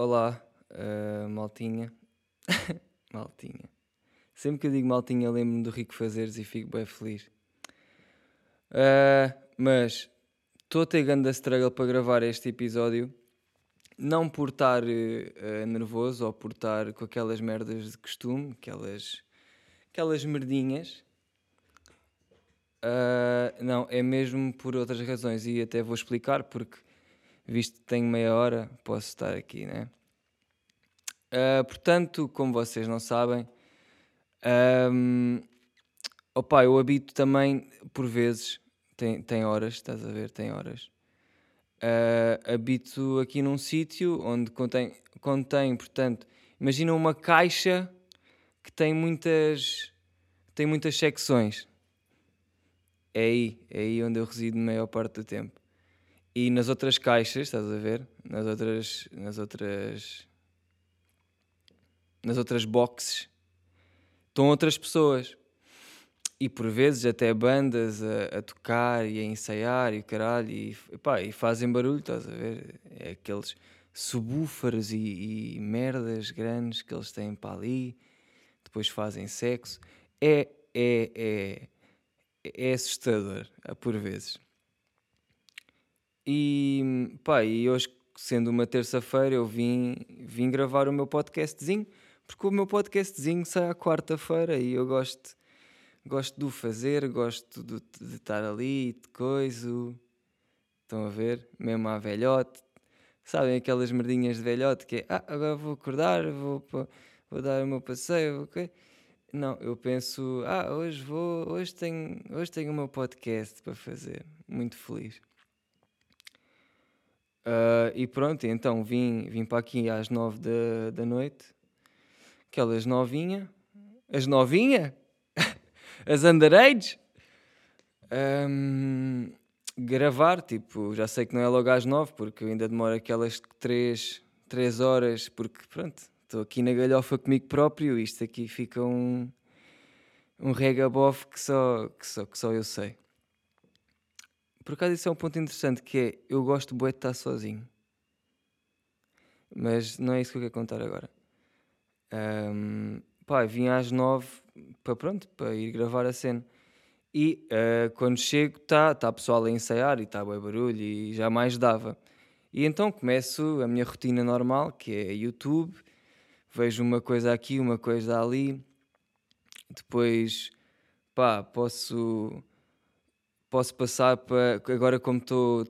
Olá, uh, maltinha. maltinha. Sempre que eu digo maltinha, lembro-me do Rico Fazeres e fico bem feliz. Uh, mas estou a ter grande struggle para gravar este episódio. Não por estar uh, nervoso ou por estar com aquelas merdas de costume, aquelas, aquelas merdinhas. Uh, não, é mesmo por outras razões e até vou explicar porque visto que tenho meia hora, posso estar aqui, né? Uh, portanto, como vocês não sabem, um, opa, eu habito também, por vezes, tem, tem horas, estás a ver, tem horas. Uh, habito aqui num sítio onde contém, contém, portanto, imagina uma caixa que tem muitas, tem muitas secções. É aí, é aí onde eu resido a maior parte do tempo. E nas outras caixas, estás a ver? Nas outras. Nas outras. Nas outras boxes estão outras pessoas. E por vezes até bandas a, a tocar e a ensaiar e caralho. E, epá, e fazem barulho, estás a ver? É aqueles subúfaros e, e merdas grandes que eles têm para ali. Depois fazem sexo. É, é, é, é assustador, por vezes. E, pá, e hoje, sendo uma terça-feira, eu vim, vim gravar o meu podcastzinho, porque o meu podcastzinho sai à quarta-feira e eu gosto, gosto de o fazer, gosto de, de estar ali, de coisa. Estão a ver? Mesmo à velhote. Sabem aquelas merdinhas de velhote que é, ah, agora vou acordar, vou, vou dar o meu passeio, ok? Não, eu penso, ah, hoje vou, hoje tenho, hoje tenho o meu podcast para fazer. Muito feliz. Uh, e pronto, então vim, vim para aqui às nove da, da noite, aquelas novinha, as novinha, as underage, um, gravar, tipo, já sei que não é logo às nove, porque ainda demora aquelas três, três horas, porque pronto, estou aqui na galhofa comigo próprio, isto aqui fica um, um regabof que só, que, só, que só eu sei. Por acaso isso é um ponto interessante, que é, eu gosto de estar sozinho. Mas não é isso que eu quero contar agora. Um, pá, vim às nove para pronto, para ir gravar a cena. E uh, quando chego está tá pessoal a ensaiar e está bem barulho e jamais dava. E então começo a minha rotina normal, que é YouTube, vejo uma coisa aqui, uma coisa ali, depois pá, posso posso passar para. Agora, como estou.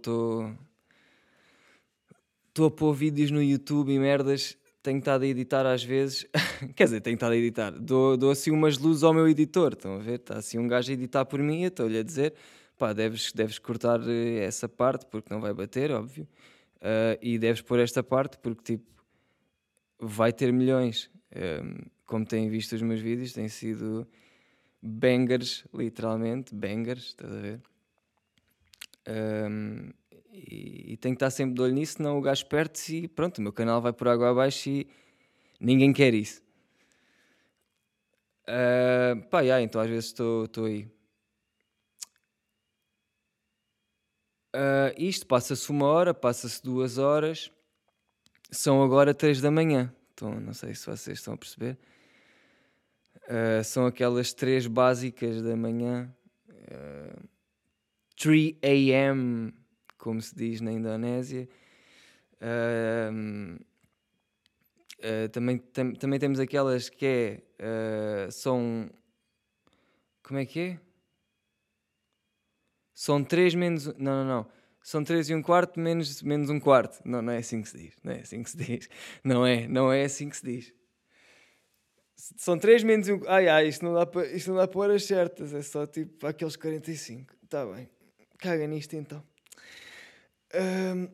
Estou a pôr vídeos no YouTube e merdas, tenho estado a editar às vezes. Quer dizer, tenho estado a editar. Dou, dou assim umas luzes ao meu editor. Estão a ver? Está assim um gajo a editar por mim. Estou-lhe a dizer: pá, deves, deves cortar eh, essa parte porque não vai bater, óbvio. Uh, e deves pôr esta parte porque, tipo, vai ter milhões. Um, como têm visto os meus vídeos, têm sido bangers, literalmente, bangers, estás a ver? Um, e, e tenho que estar sempre de olho nisso, senão o gajo perde-se e pronto, o meu canal vai por água abaixo e ninguém quer isso. Uh, pá, yeah, então às vezes estou aí. Uh, isto passa-se uma hora, passa-se duas horas, são agora três da manhã. Então não sei se vocês estão a perceber. Uh, são aquelas três básicas da manhã. Uh, 3 a.m., como se diz na Indonésia. Uh, uh, também, tam, também temos aquelas que é, são. Como é que é? São 3 menos. Não, não, não. São 3 e um quarto menos, menos um quarto. Não, não é assim que se diz. Não é assim que se diz. Não é, não é assim que se diz. São 3 menos um. Ai ai, isto não dá para, não dá para horas certas, é só tipo aqueles 45. Está bem. Caga nisto então. Um,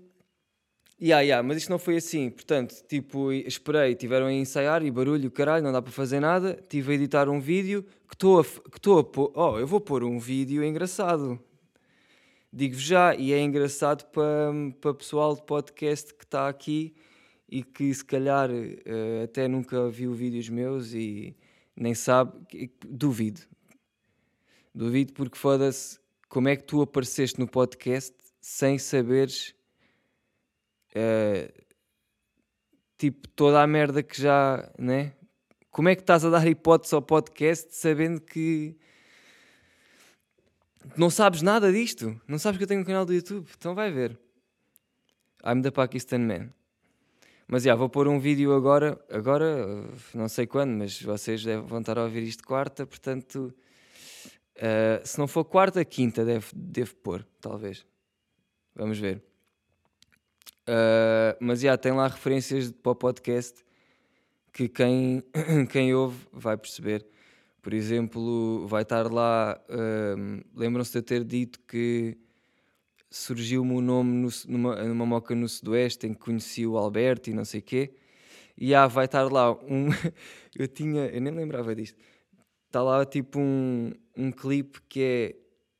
yeah, yeah, mas isto não foi assim. Portanto, tipo, esperei, tiveram a ensaiar e barulho, caralho, não dá para fazer nada. Tive a editar um vídeo que estou a, que estou a pôr. Oh, eu vou pôr um vídeo engraçado. Digo-vos já, e é engraçado para, para pessoal de podcast que está aqui e que se calhar uh, até nunca viu vídeos meus e nem sabe, duvido. Duvido porque foda-se, como é que tu apareceste no podcast sem saberes uh, tipo, toda a merda que já, né? Como é que estás a dar hipótese ao podcast sabendo que não sabes nada disto? Não sabes que eu tenho um canal do YouTube? Então vai ver. I'm the Pakistan Man. Mas já, vou pôr um vídeo agora, agora, não sei quando, mas vocês vão estar a ouvir isto quarta, portanto, uh, se não for quarta, quinta, deve, devo pôr, talvez. Vamos ver. Uh, mas já, tem lá referências para o podcast que quem, quem ouve vai perceber. Por exemplo, vai estar lá. Uh, Lembram-se de eu ter dito que surgiu-me o um nome no, numa, numa moca no Sudoeste em que conheci o Alberto e não sei o quê. E ah, vai estar lá um. eu tinha. Eu nem lembrava disto. Está lá tipo um, um clipe que é.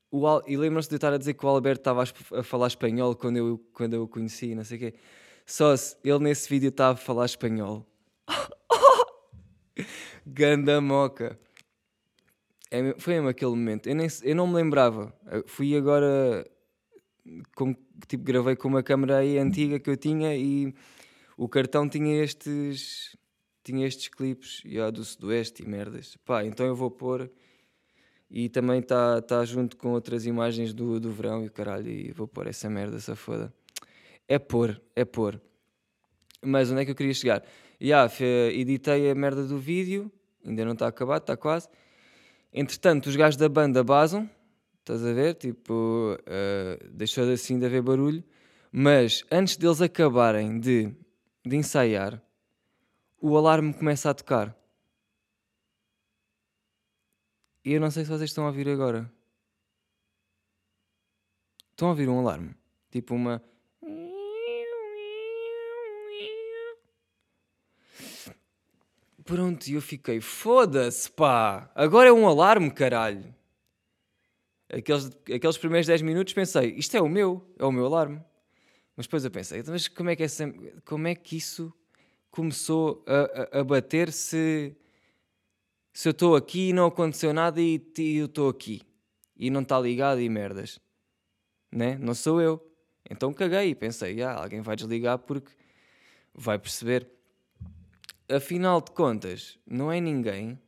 O Al, e lembram-se de eu estar a dizer que o Alberto estava a, falar espanhol quando eu, quando eu o conheci, não sei o quê. Só se ele nesse vídeo estava a falar espanhol. Ganda moca. É, foi mesmo aquele momento. Eu, nem, eu não me lembrava. fui agora. Com, tipo, gravei com uma câmera aí antiga que eu tinha e o cartão tinha estes. Tinha estes clipes yeah, do Sudoeste e merdas. Pá, então eu vou pôr. E também está tá junto com outras imagens do, do verão e caralho. E vou pôr essa merda, essa foda. É pôr, é pôr. Mas onde é que eu queria chegar? Yeah, editei a merda do vídeo, ainda não está acabado, está quase. Entretanto, os gajos da banda basam, estás a ver? Tipo, uh, deixou assim de haver barulho. Mas antes deles acabarem de, de ensaiar, o alarme começa a tocar. E eu não sei se vocês estão a ouvir agora. Estão a ouvir um alarme? Tipo uma. Pronto, e eu fiquei, foda-se, pá, agora é um alarme, caralho. Aqueles, aqueles primeiros 10 minutos pensei, isto é o meu, é o meu alarme. Mas depois eu pensei, então, mas como é que, é sempre, como é que isso começou a, a, a bater se, se eu estou aqui e não aconteceu nada e, e eu estou aqui e não está ligado e merdas, né? Não sou eu. Então caguei e pensei, ah, alguém vai desligar porque vai perceber afinal de contas, não é ninguém.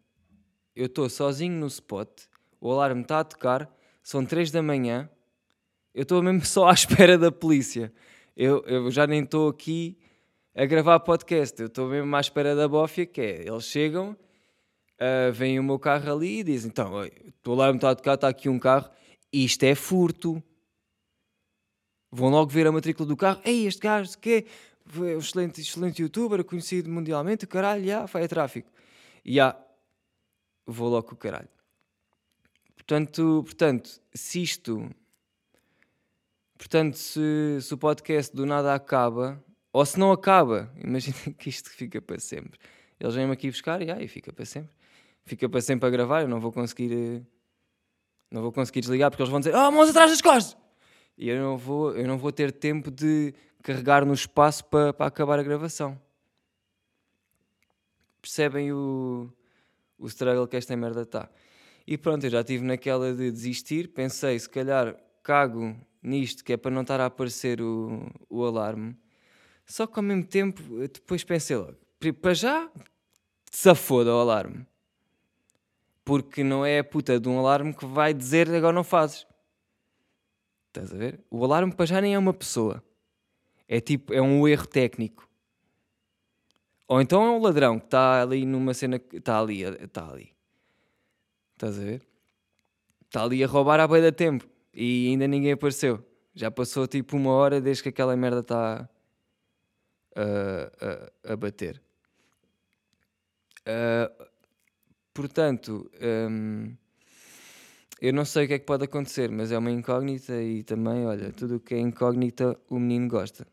Eu estou sozinho no spot, o alarme está a tocar, são 3 da manhã, eu estou mesmo só à espera da polícia. Eu, eu já nem estou aqui a gravar podcast, eu estou mesmo à espera da bófia, que é, eles chegam, uh, vem o meu carro ali e dizem, então, o alarme está a está aqui um carro, isto é furto. Vão logo ver a matrícula do carro, ei, este gajo, quê? foi um excelente, excelente youtuber, conhecido mundialmente, caralho, já, vai a tráfico. E já, vou logo com o caralho. Portanto, portanto se isto. Portanto, se, se o podcast do nada acaba, ou se não acaba, imaginem que isto fica para sempre. Eles vêm-me aqui buscar e aí fica para sempre. Fica para sempre a gravar, eu não vou conseguir. Eh, não vou conseguir desligar porque eles vão dizer: Ah, oh, mãos atrás das costas! E eu não vou, eu não vou ter tempo de carregar no espaço para, para acabar a gravação. Percebem o, o struggle que esta merda está. E pronto, eu já estive naquela de desistir. Pensei, se calhar cago nisto, que é para não estar a aparecer o, o alarme. Só que ao mesmo tempo, depois pensei logo, para já, se foda o alarme. Porque não é a puta de um alarme que vai dizer agora não fazes. Estás a ver? O alarme para já nem é uma pessoa. É tipo, é um erro técnico. Ou então é um ladrão que está ali numa cena que está ali, está ali. Estás a ver? Está ali a roubar à beira da tempo e ainda ninguém apareceu. Já passou tipo uma hora desde que aquela merda está a, a, a bater. Uh, portanto, um, eu não sei o que é que pode acontecer, mas é uma incógnita e também, olha, tudo o que é incógnita o menino gosta.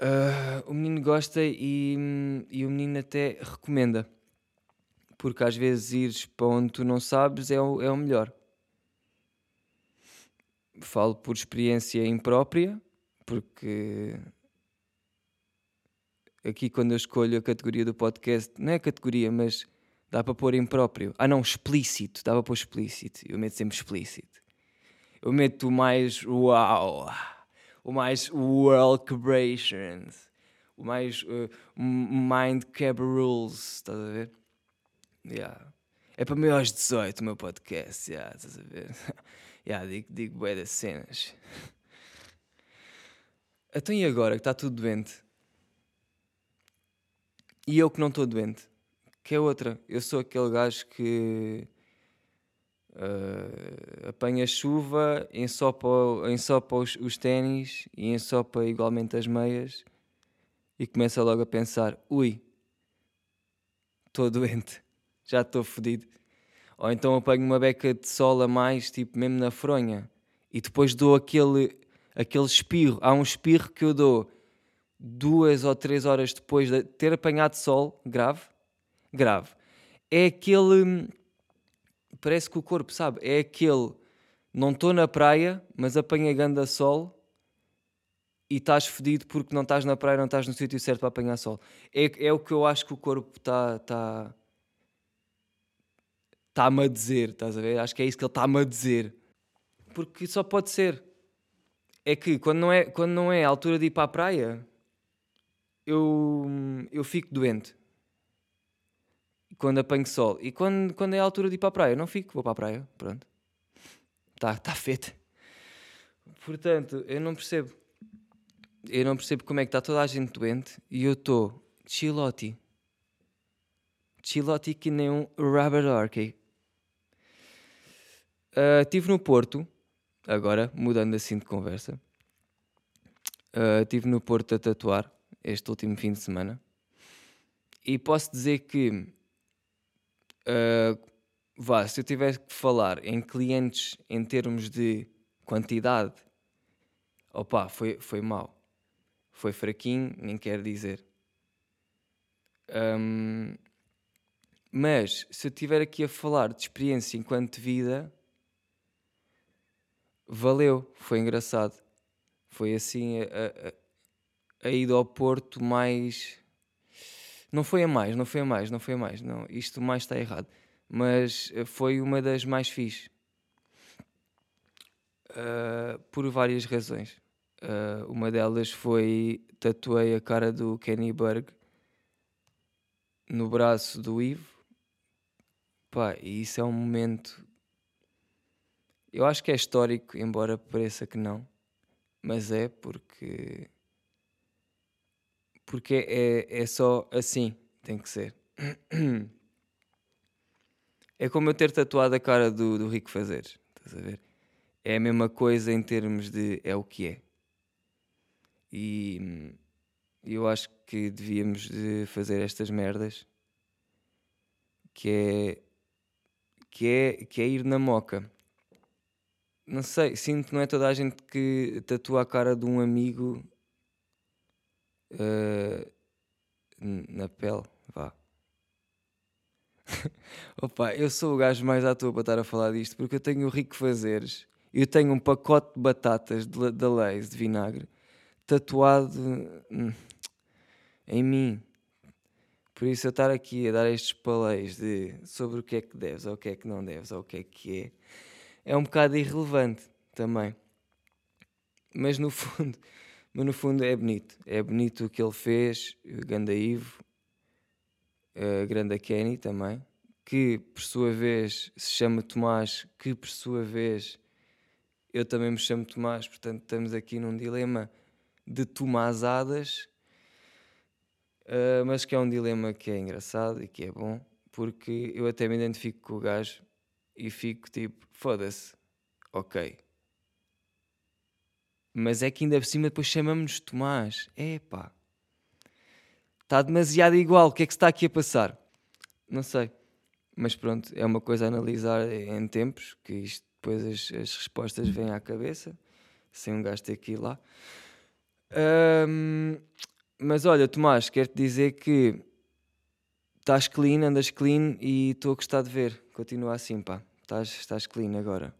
Uh, o menino gosta e, e o menino até recomenda. Porque às vezes ires para onde tu não sabes é o, é o melhor. Falo por experiência imprópria, porque aqui quando eu escolho a categoria do podcast, não é categoria, mas dá para pôr impróprio. Ah não, explícito, dá para pôr explícito. Eu meto sempre explícito. Eu meto mais uau o mais world creations, mais uh, mind cap rules, estás a ver? Yeah. É para maiores de 18 o meu podcast, yeah, estás a ver? yeah, digo, digo bué das cenas. Então e agora que está tudo doente? E eu que não estou doente? Que é outra. Eu sou aquele gajo que uh, apanha chuva, ensopa, ensopa os, os ténis e ensopa igualmente as meias e começa logo a pensar: ui, estou doente, já estou fodido. Ou então apanho uma beca de sol a mais, tipo mesmo na fronha, e depois dou aquele, aquele espirro. Há um espirro que eu dou duas ou três horas depois de ter apanhado sol, grave, grave. É aquele. Parece que o corpo, sabe? É aquele. Não estou na praia, mas apanhei ganda sol e estás fedido porque não estás na praia, não estás no sítio certo para apanhar sol. É, é o que eu acho que o corpo está. Tá, está-me a dizer, estás a ver? Acho que é isso que ele está-me a dizer. Porque só pode ser. É que quando não é, quando não é a altura de ir para a praia, eu, eu fico doente. Quando apanho sol. E quando, quando é a altura de ir para a praia, não fico, vou para a praia. Pronto. Está tá feito. Portanto, eu não percebo eu não percebo como é que está toda a gente doente e eu estou chilote. Chilote que nem um rubber orky. Uh, estive no Porto, agora, mudando assim de conversa. Uh, estive no Porto a tatuar este último fim de semana. E posso dizer que, uh, vá, se eu tivesse que falar em clientes em termos de quantidade, opa, foi, foi mal foi fraquinho, nem quer dizer. Um, mas se eu estiver aqui a falar de experiência enquanto vida, valeu, foi engraçado. Foi assim a, a, a ida ao Porto mais. Não foi a mais, não foi a mais, não foi a mais. Não, isto mais está errado. Mas foi uma das mais fixe. Uh, por várias razões. Uh, uma delas foi tatuei a cara do Kenny Berg no braço do Ivo. Pá, e isso é um momento. Eu acho que é histórico, embora pareça que não. Mas é porque. Porque é, é só assim, tem que ser. É como eu ter tatuado a cara do, do Rico Fazeres, estás a ver? É a mesma coisa em termos de é o que é. E eu acho que devíamos de fazer estas merdas que é que é que é ir na moca. Não sei, sinto que não é toda a gente que tatua a cara de um amigo uh, na pele, vá. Opa, eu sou o gajo mais à toa para estar a falar disto porque eu tenho o rico fazeres. Eu tenho um pacote de batatas da Leis de vinagre tatuado hum, em mim. Por isso eu estar aqui a dar estes paleios de sobre o que é que deves, ou o que é que não deves, ou o que é que é, é um bocado irrelevante também. Mas no fundo, mas no fundo é bonito. É bonito o que ele fez, Ganda Ivo, a Grande Kenny também, que por sua vez se chama Tomás, que por sua vez eu também me chamo Tomás, portanto estamos aqui num dilema de tomazadas, uh, mas que é um dilema que é engraçado e que é bom, porque eu até me identifico com o gajo e fico tipo, foda-se, ok. Mas é que ainda por cima depois chamamos-nos Tomás. Epá. Está demasiado igual. O que é que se está aqui a passar? Não sei. Mas pronto, é uma coisa a analisar em tempos, que isto depois as, as respostas vêm à cabeça, sem um gajo ter que ir lá. Mas olha, Tomás, quero-te dizer que estás clean, andas clean e estou a gostar de ver. Continua assim, pá. Estás, estás clean agora.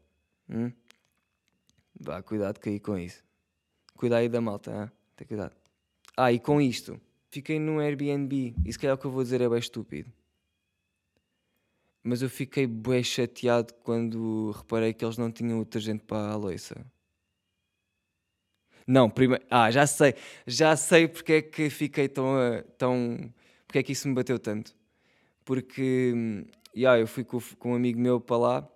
Hum? Vá, cuidado aí com isso. Cuida aí da malta, hein? tem cuidado. Ah, e com isto, fiquei num Airbnb. E se calhar o que eu vou dizer é bem estúpido. Mas eu fiquei bem chateado quando reparei que eles não tinham o detergente para a louça. Não, primeiro. Ah, já sei. Já sei porque é que fiquei tão. tão porque é que isso me bateu tanto. Porque. yeah, eu fui com, com um amigo meu para lá,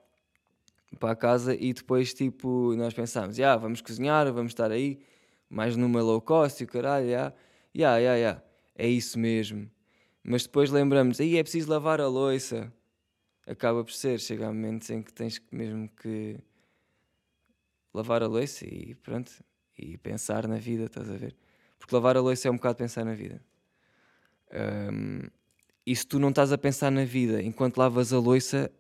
para a casa, e depois, tipo, nós pensámos: yeah, vamos cozinhar, vamos estar aí, mais numa low cost e o caralho, yeah. Yeah, yeah, yeah. É isso mesmo. Mas depois lembramos: aí é preciso lavar a louça. Acaba por ser. Chega a momentos em que tens mesmo que lavar a louça e pronto, e pensar na vida, estás a ver? Porque lavar a louça é um bocado pensar na vida. Ahm, e se tu não estás a pensar na vida enquanto lavas a louça,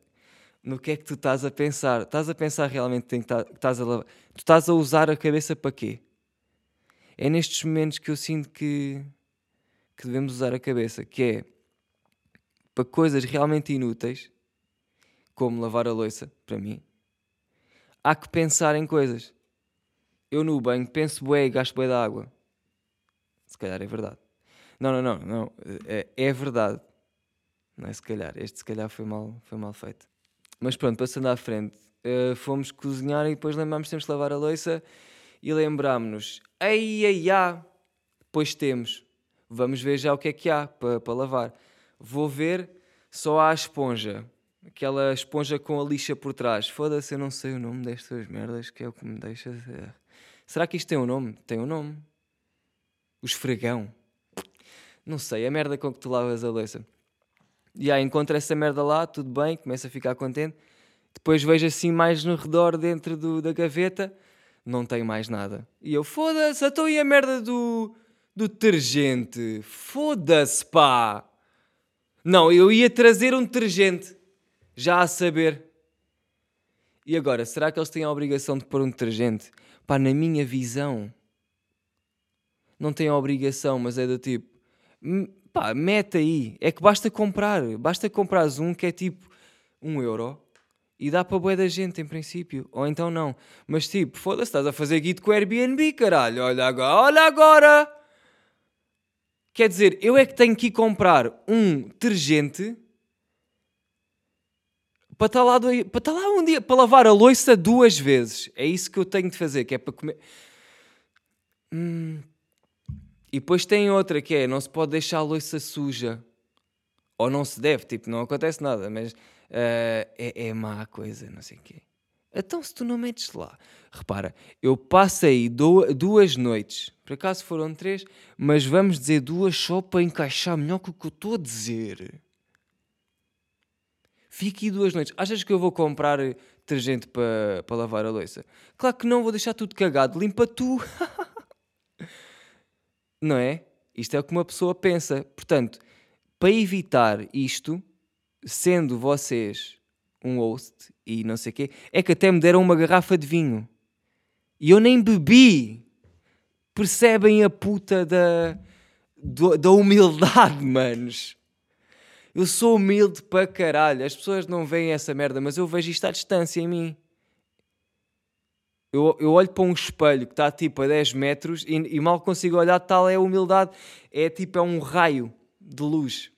no que é que tu estás a pensar? Estás a pensar realmente tá- que estás a lavar? Tu estás a usar a cabeça para quê? É nestes momentos que eu sinto que, que devemos usar a cabeça, que é para coisas realmente inúteis, como lavar a louça, para mim, há que pensar em coisas. Eu no banho penso bué e gasto bué da água. Se calhar é verdade. Não, não, não, não. É, é verdade. Não é se calhar. Este se calhar foi mal, foi mal feito. Mas pronto, passando à frente. eh, fomos cozinhar e depois lembrámos que temos de lavar a louça e lembrámos-nos. Ei, ei, há. Pois temos. Vamos ver já o que é que há para para lavar. Vou ver, só há a esponja. Aquela esponja com a lixa por trás. Foda-se, eu não sei o nome destas merdas, que é o que me deixa. Será que isto tem um nome? Tem um nome. O esfregão. Não sei, a merda com que tu lavas a louça. E aí encontro essa merda lá, tudo bem, começo a ficar contente. Depois vejo assim mais no redor, dentro do- da gaveta, não tem mais nada. E eu, foda-se, então e a merda do, do detergente? Foda-se, pá! Não, eu ia trazer um detergente, já a saber. E agora, será que eles têm a obrigação de pôr um detergente? Pá, na minha visão, não têm a obrigação, mas é do tipo, "Hum, pá, mete aí. É que basta comprar, basta comprares um que é tipo um euro e dá para boa da gente em princípio. Ou então não. Mas tipo, foda-se, estás a fazer guito com o Airbnb, caralho. Olha agora, olha agora! Quer dizer, eu é que tenho que ir comprar um detergente para estar lá, do- para estar lá um dia, para lavar a louça duas vezes. É isso que eu tenho de fazer, que é para comer. Hum. E depois tem outra que é: não se pode deixar a louça suja. Ou não se deve, tipo, não acontece nada, mas eh, é, é má coisa, não sei o quê. Então, se tu não metes lá, repara, eu passei du- duas noites, por acaso foram três, mas vamos dizer duas só para encaixar melhor com o que eu estou a dizer. Fiquei duas noites. Achas que eu vou comprar eh, detergente para para lavar a louça? Claro que não, vou deixar tudo cagado. Limpa tu. não é? Isto é o que uma pessoa pensa. Portanto, para evitar isto, sendo vocês um host e não sei o quê, é que até me deram uma garrafa de vinho. E eu nem bebi. Percebem a puta da, do- da humildade, manos? Eu sou humilde para caralho. As pessoas não veem essa merda, mas eu vejo isto à distância em mim. Eu, eu olho para um espelho que está tipo a 10 metros e, e mal consigo olhar, tal é a humildade. É tipo, é um raio de luz.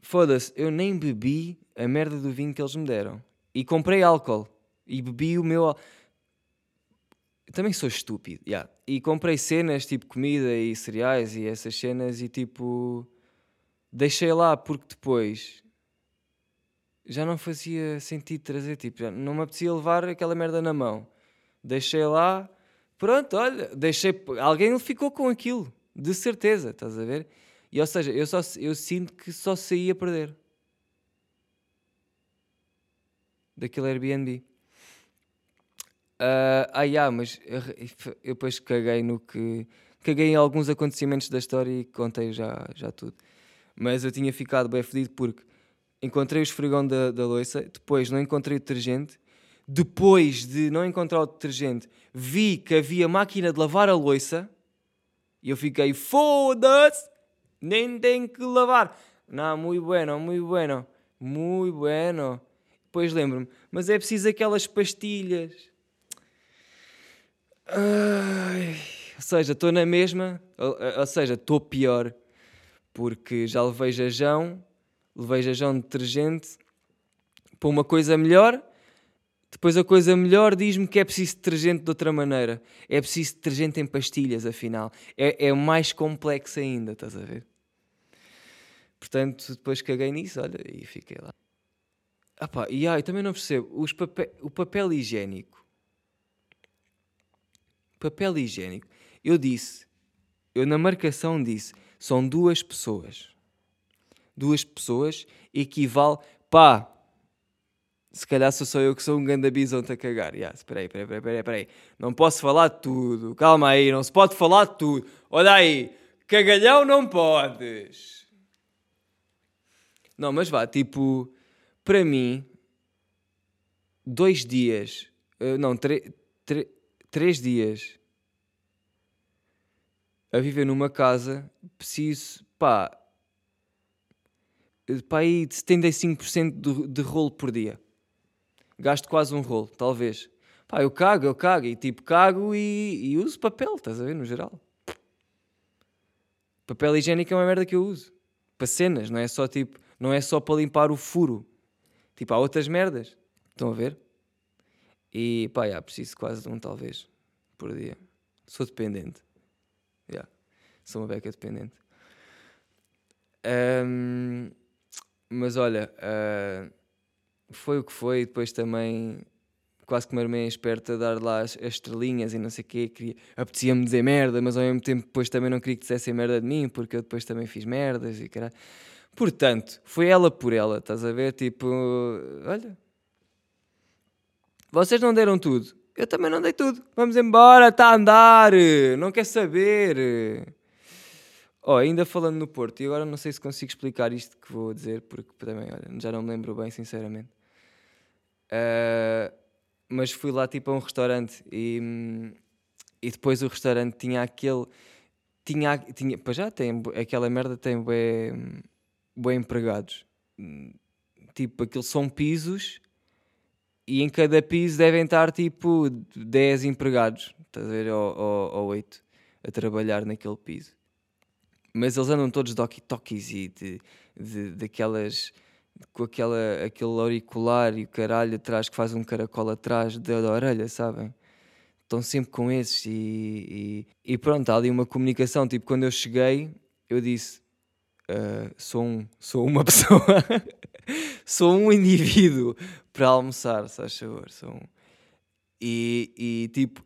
Foda-se, eu nem bebi a merda do vinho que eles me deram. E comprei álcool. E bebi o meu. também sou estúpido, yeah. E comprei cenas tipo comida e cereais e essas cenas e tipo. Deixei lá porque depois já não fazia sentido trazer, tipo, não me apetecia levar aquela merda na mão. Deixei lá, pronto, olha, deixei, alguém ficou com aquilo, de certeza, estás a ver? E ou seja, eu, só, eu sinto que só saí a perder daquele Airbnb. Ah, ah, yeah, mas eu, eu depois caguei no que. Caguei em alguns acontecimentos da história e contei já, já tudo. Mas eu tinha ficado bem fedido porque encontrei o esfregão da, da louça, depois não encontrei o detergente, depois de não encontrar o detergente, vi que havia máquina de lavar a louça e eu fiquei, foda-se, nem tenho que lavar. Não, muito bueno, muito bueno, muito bueno. Depois lembro-me, mas é preciso aquelas pastilhas. Ai, ou seja, estou na mesma, ou, ou seja, estou pior, porque já levei jajão, levei jajão de detergente para uma coisa melhor, Depois a coisa melhor diz-me que é preciso detergente de outra maneira. É preciso detergente em pastilhas, afinal. É, é mais complexo ainda, estás a ver? Portanto, depois caguei nisso, olha, e fiquei lá. Ah pá, e ai, também não percebo. O papel higiênico. Papel higiênico. Eu disse, eu na marcação disse, são duas pessoas. Duas pessoas equivale, pá, se calhar sou só eu que sou um ganda bisonte a cagar. Yeah, espera aí, espera aí, espera aí, espera aí. Não posso falar de tudo. Calma aí, não se pode falar de tudo. Olha aí, cagalhão não podes. Não, mas vá, tipo, para mim, dois dias, uh, não, três dias a viver numa casa, preciso, pá, de 75% de, de rolo por dia gasto quase um rolo, talvez. Pá, eu cago, eu cago, e tipo, cago e, e uso papel, estás a ver, no geral. Papel higiênico é uma merda que eu uso. Para cenas, não é só tipo, não é só para limpar o furo. Tipo, há outras merdas. Estão a ver? E pá, já, preciso quase de um, talvez, por dia. Sou dependente. Yeah. Sou uma beca dependente. Um, mas olha, uh, foi o que foi. Depois também quase que me armei esperta a dar lá as, as estrelinhas e não sei o quê. Queria, apetecia-me dizer merda, mas ao mesmo tempo depois também não queria que dissessem merda de mim, porque eu depois também fiz merdas e caralho. Portanto, foi ela por ela, estás a ver? Tipo, olha, vocês não deram tudo, eu também não dei tudo. Vamos embora, está a andar, não quer saber. Oh, ainda falando no Porto, e agora não sei se consigo explicar isto que vou dizer, porque também, olha, já não me lembro bem, sinceramente. Uh, mas fui lá tipo a um restaurante e, e depois o restaurante tinha aquele. Tinha, tinha, pois já tem, aquela merda tem bem, bem empregados. Tipo, aquilo são pisos e em cada piso devem estar tipo 10 empregados, estás a ver? Ou, ou, ou 8 a trabalhar naquele piso. Mas eles andam todos de walkie-talkies e de, de, daquelas com aquela, aquele auricular e o caralho atrás que faz um caracol atrás da, da orelha, sabem? Estão sempre com esses e, e, e, pronto, há ali uma comunicação. Tipo, quando eu cheguei, eu disse: uh, sou, um, sou uma pessoa, sou um indivíduo para almoçar, se faz favor. Sou um. E, e tipo,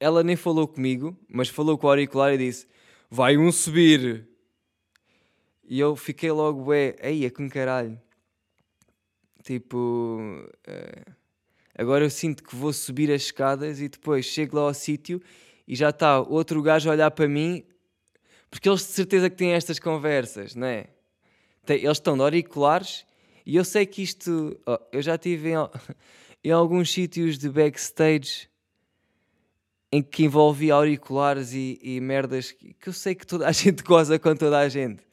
ela nem falou comigo, mas falou com o auricular e disse: Vai um subir. E eu fiquei logo, é, aí é com caralho. Tipo, uh, agora eu sinto que vou subir as escadas e depois chego lá ao sítio e já está outro gajo a olhar para mim, porque eles de certeza que têm estas conversas, não é? Eles estão de auriculares e eu sei que isto. Oh, eu já estive em, em alguns sítios de backstage em que envolvia auriculares e, e merdas que, eu sei que toda a gente goza com toda a gente.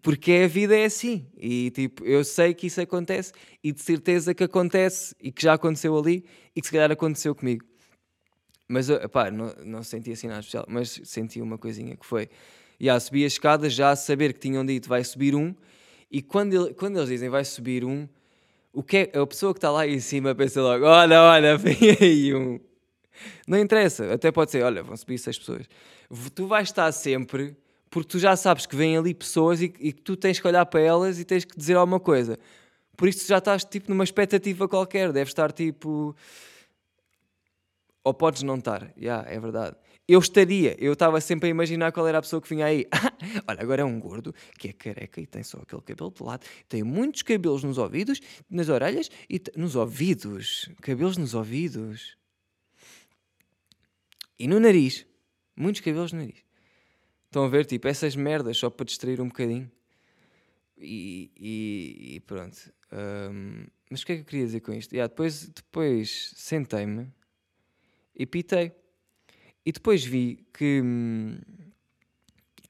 Porque a vida é assim. E tipo eu sei que isso acontece e de certeza que acontece e que já aconteceu ali e que se calhar aconteceu comigo. Mas pá, não, não senti assim nada especial mas senti uma coisinha que foi já subi as escadas já a saber que tinham dito vai subir um. E quando, ele, quando eles dizem vai subir um o que é, a pessoa que está lá em cima pensa logo olha, olha, vem aí um não interessa, até pode ser, olha, vão subir seis pessoas tu vais estar sempre porque tu já sabes que vêm ali pessoas e, que tu tens que olhar para elas e tens que dizer alguma coisa. Por isso já estás tipo numa expectativa qualquer, deves estar tipo. Ou podes não estar, yeah, é verdade. Eu estaria, eu estava sempre a imaginar qual era a pessoa que vinha aí. Olha, agora é um gordo que é careca e tem só aquele cabelo de lado, tem muitos cabelos nos ouvidos, nas orelhas e nos ouvidos. Cabelos nos ouvidos. E no nariz. Muitos cabelos no nariz. Estão a ver, tipo, essas merdas só para distrair um bocadinho. E, e, e pronto. Um, mas o que é que eu queria dizer com isto? Yeah, depois depois sentei-me e pitei. E depois vi que,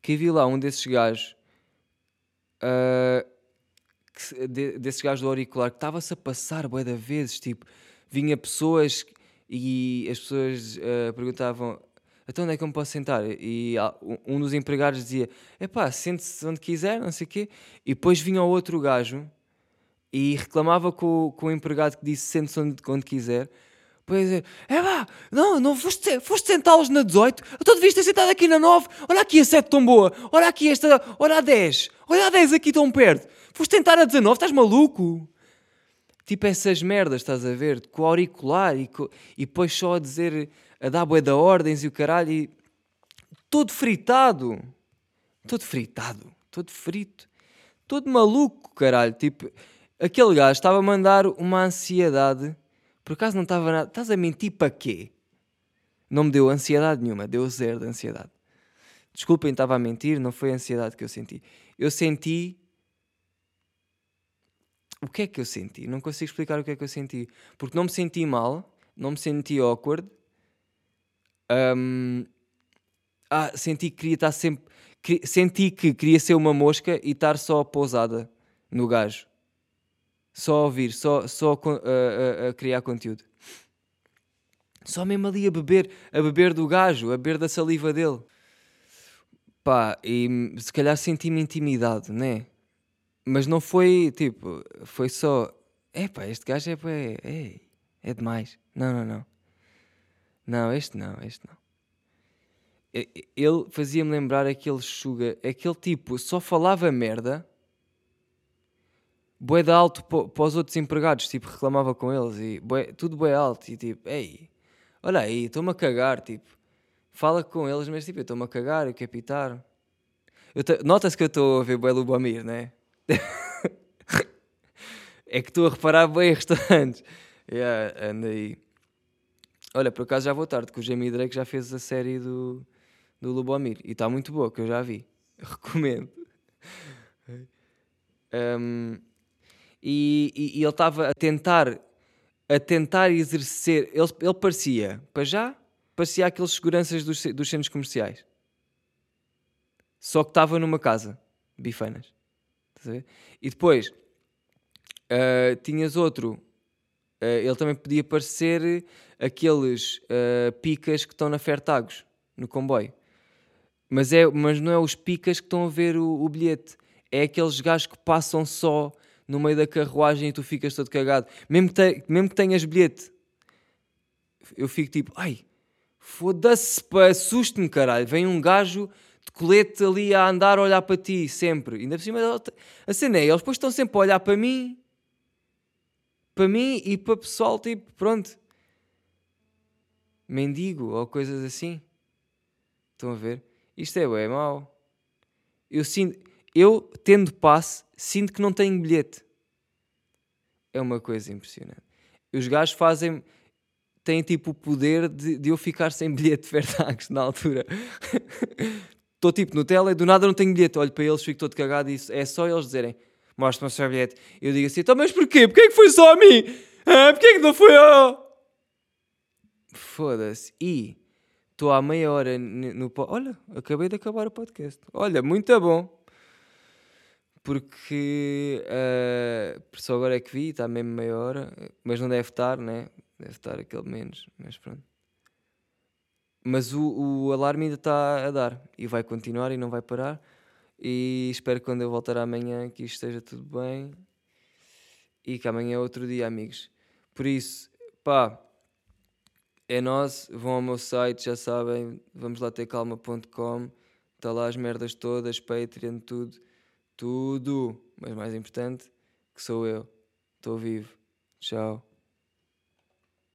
que vi lá um desses gajos, uh, que, de, desses gajos do auricular, que estava-se a passar bué de vezes. Tipo, vinha pessoas e as pessoas uh, perguntavam então onde é que eu me posso sentar? E um dos empregados dizia, epá, sente-se onde quiser, não sei o quê. E depois vinha o outro gajo e reclamava com, com o empregado que disse sente-se onde, onde quiser. Pois é, é pá, não, não foste, foste sentá-los na 18, então devias ter sentado aqui na 9, olha aqui a 7 tão boa, olha aqui esta, olha a 10, olha a 10 aqui tão perto, foste tentar a 19, estás maluco? Tipo essas merdas, estás a ver, com o auricular e, e depois só a dizer, a dar bué da ordens e o caralho, e todo fritado, todo fritado, todo frito, todo maluco, caralho, tipo, aquele gajo estava a mandar uma ansiedade por acaso não estava nada. Estás a mentir para quê? Não me deu ansiedade nenhuma, deu zero de ansiedade. Desculpem, estava a mentir, não foi a ansiedade que eu senti. Eu senti. O que é que eu senti? Não consigo explicar o que é que eu senti. Porque não me senti mal, não me senti awkward. Um... Ah, senti que queria estar sempre. Senti que queria ser uma mosca e estar só pousada no gajo só a ouvir, só, só a, a, a, criar conteúdo. Só mesmo ali a beber, a beber do gajo, a beber da saliva dele. Pá, e se calhar senti-me intimidade, né? Mas não foi tipo, foi só, é pá, este gajo é, é, é demais. Não, não, não. Não, este não, este não. Ele fazia-me lembrar aquele sugar, aquele tipo, só falava merda bué de alto para os outros empregados, tipo, reclamava com eles e bué, tudo bué alto e tipo, ei, olha aí, estou-me a cagar, tipo, fala com eles, mas tipo, eu estou-me a cagar, quero pitar. Nota-se que eu estou a ver bué Lubomir, né? é que estou a reparar bem restaurantes. Yeah, anda aí. Olha, por acaso já vou tarde, que o Jamie Drake já fez a série do, do Lubomir e está muito boa, que eu já vi. Recomendo. Um, e, e, e ele estava a tentar a tentar exercer. Ele, ele parecia, para já, parecia aqueles seguranças dos, dos centros comerciais. Só que estava numa casa, bifanas. E depois uh, tinhas outro. Uh, ele também podia parecer aqueles uh, picas que estão na Fertagos, no comboio. Mas, é, mas não é os picas que estão a ver o, o bilhete. É aqueles gajos que passam só no meio da carruagem e tu ficas todo cagado. Mesmo que, te, mesmo que tenhas bilhete, eu fico tipo, ai, foda-se, assuste-me, caralho. Vem um gajo de colete ali a andar a olhar para ti, sempre. Ainda por cima, a cena é, eles depois estão sempre a olhar para mim, para mim e para o pessoal, tipo, pronto. Mendigo ou coisas assim. Estão a ver? Isto é bem mau. Eu sinto, eu tendo passe, sinto que não tenho bilhete. É uma coisa impressionante. Os gajos fazem. têm tipo o poder de, de eu ficar sem bilhete de Vertax na altura. Estou tipo no tele, do nada não tenho bilhete. Olho para eles, fico todo cagado e isso, é só eles dizerem: mostra-me o seu bilhete. Eu digo assim: então, mas porquê? Porquê que foi só a mim? Ah, porquê que não foi eu? Foda-se. E estou há meia hora no. no Olha, acabei de acabar o podcast. Olha, muito bom porque uh, só agora é que vi, está mesmo meia hora, mas não deve estar, né? Deve estar aquele menos, mas pronto. Mas o, o alarme ainda está a dar e vai continuar e não vai parar. E espero que quando eu voltar amanhã que isto esteja tudo bem e que amanhã é outro dia, amigos. Por isso, pá, é nós, vão ao meu site, já sabem, vamos lá ter calma.com, está lá as merdas todas, Patreon, tudo tudo, mas mais importante, que sou eu. Estou vivo. Tchau.